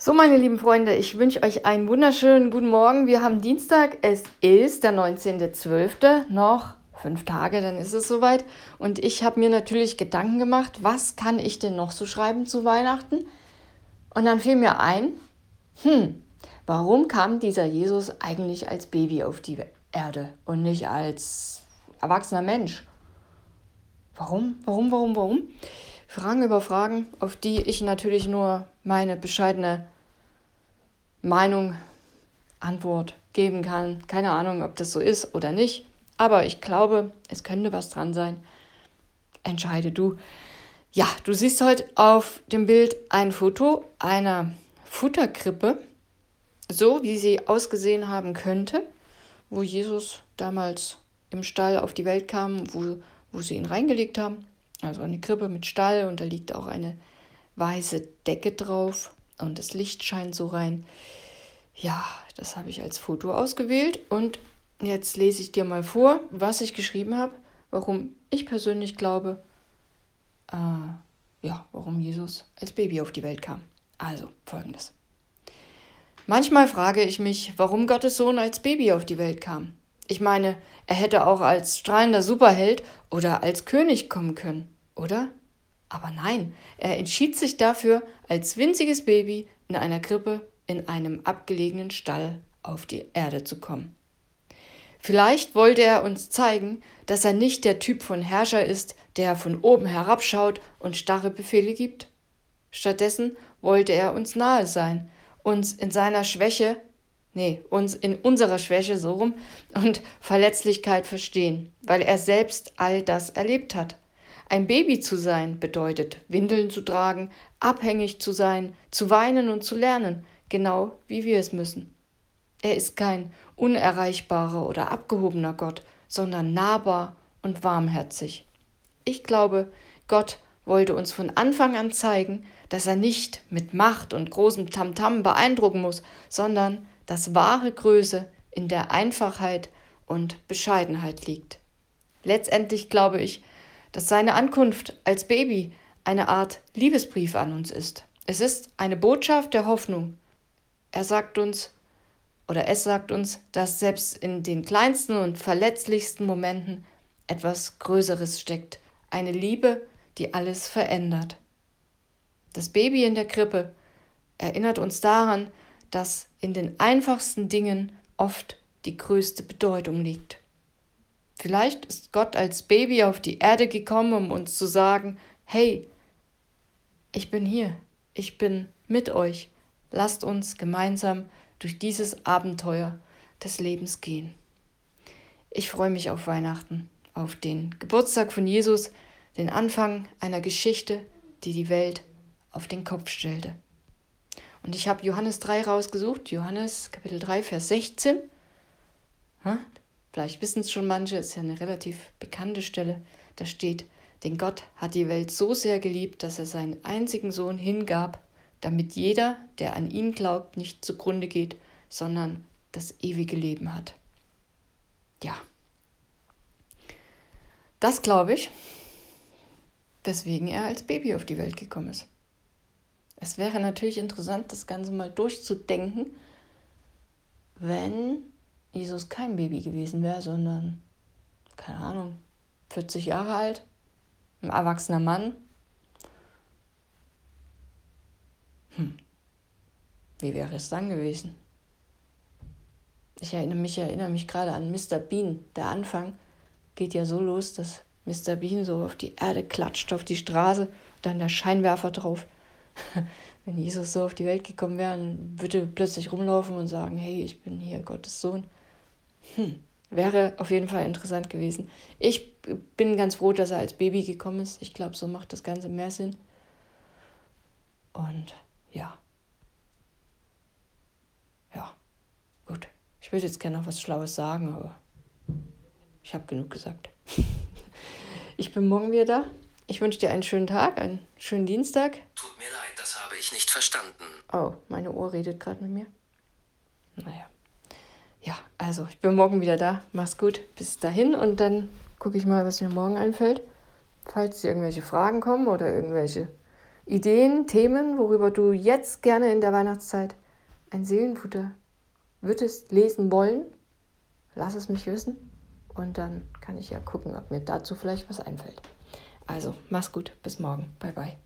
So, meine lieben Freunde, ich wünsche euch einen wunderschönen guten Morgen. Wir haben Dienstag, es ist der 19.12., noch fünf Tage, dann ist es soweit. Und ich habe mir natürlich Gedanken gemacht, was kann ich denn noch so schreiben zu Weihnachten? Und dann fiel mir ein, hm, warum kam dieser Jesus eigentlich als Baby auf die Erde und nicht als erwachsener Mensch? Warum, warum, warum, warum? Fragen über Fragen, auf die ich natürlich nur meine bescheidene Meinung, Antwort geben kann. Keine Ahnung, ob das so ist oder nicht, aber ich glaube, es könnte was dran sein. Entscheide du. Ja, du siehst heute auf dem Bild ein Foto einer Futterkrippe, so wie sie ausgesehen haben könnte, wo Jesus damals im Stall auf die Welt kam, wo, wo sie ihn reingelegt haben. Also eine Krippe mit Stall und da liegt auch eine weiße Decke drauf und das Licht scheint so rein. Ja, das habe ich als Foto ausgewählt und jetzt lese ich dir mal vor, was ich geschrieben habe, warum ich persönlich glaube, äh, ja, warum Jesus als Baby auf die Welt kam. Also folgendes. Manchmal frage ich mich, warum Gottes Sohn als Baby auf die Welt kam. Ich meine, er hätte auch als strahlender Superheld oder als König kommen können, oder? Aber nein, er entschied sich dafür, als winziges Baby in einer Krippe in einem abgelegenen Stall auf die Erde zu kommen. Vielleicht wollte er uns zeigen, dass er nicht der Typ von Herrscher ist, der von oben herabschaut und starre Befehle gibt. Stattdessen wollte er uns nahe sein, uns in seiner Schwäche, nee, uns in unserer Schwäche so rum und Verletzlichkeit verstehen, weil er selbst all das erlebt hat. Ein Baby zu sein bedeutet, Windeln zu tragen, abhängig zu sein, zu weinen und zu lernen, genau wie wir es müssen. Er ist kein unerreichbarer oder abgehobener Gott, sondern nahbar und warmherzig. Ich glaube, Gott wollte uns von Anfang an zeigen, dass er nicht mit Macht und großem Tamtam beeindrucken muss, sondern dass wahre Größe in der Einfachheit und Bescheidenheit liegt. Letztendlich glaube ich, dass seine Ankunft als Baby eine Art Liebesbrief an uns ist. Es ist eine Botschaft der Hoffnung. Er sagt uns, oder es sagt uns, dass selbst in den kleinsten und verletzlichsten Momenten etwas Größeres steckt, eine Liebe, die alles verändert. Das Baby in der Krippe erinnert uns daran, dass in den einfachsten Dingen oft die größte Bedeutung liegt. Vielleicht ist Gott als Baby auf die Erde gekommen, um uns zu sagen, hey, ich bin hier, ich bin mit euch, lasst uns gemeinsam durch dieses Abenteuer des Lebens gehen. Ich freue mich auf Weihnachten, auf den Geburtstag von Jesus, den Anfang einer Geschichte, die die Welt auf den Kopf stellte. Und ich habe Johannes 3 rausgesucht, Johannes Kapitel 3, Vers 16. Ha? Vielleicht wissen es schon manche, ist ja eine relativ bekannte Stelle. Da steht, denn Gott hat die Welt so sehr geliebt, dass er seinen einzigen Sohn hingab, damit jeder, der an ihn glaubt, nicht zugrunde geht, sondern das ewige Leben hat. Ja, das glaube ich, weswegen er als Baby auf die Welt gekommen ist. Es wäre natürlich interessant, das Ganze mal durchzudenken, wenn Jesus kein Baby gewesen wäre, sondern, keine Ahnung, 40 Jahre alt, ein erwachsener Mann, Hm. Wie wäre es dann gewesen? Ich erinnere mich, erinnere mich gerade an Mr. Bean. Der Anfang geht ja so los, dass Mr. Bean so auf die Erde klatscht, auf die Straße, dann der Scheinwerfer drauf. Wenn Jesus so auf die Welt gekommen wäre, würde plötzlich rumlaufen und sagen, hey, ich bin hier Gottes Sohn. Hm, wäre auf jeden Fall interessant gewesen. Ich bin ganz froh, dass er als Baby gekommen ist. Ich glaube, so macht das Ganze mehr Sinn. Und ja. Ja, gut. Ich würde jetzt gerne noch was Schlaues sagen, aber ich habe genug gesagt. ich bin morgen wieder da. Ich wünsche dir einen schönen Tag, einen schönen Dienstag. Tut mir leid, das habe ich nicht verstanden. Oh, meine Uhr redet gerade mit mir. Naja. Ja, also ich bin morgen wieder da. Mach's gut. Bis dahin und dann gucke ich mal, was mir morgen einfällt. Falls irgendwelche Fragen kommen oder irgendwelche Ideen, Themen, worüber du jetzt gerne in der Weihnachtszeit ein Seelenfutter würdest lesen wollen, lass es mich wissen und dann kann ich ja gucken, ob mir dazu vielleicht was einfällt. Also, mach's gut, bis morgen. Bye bye.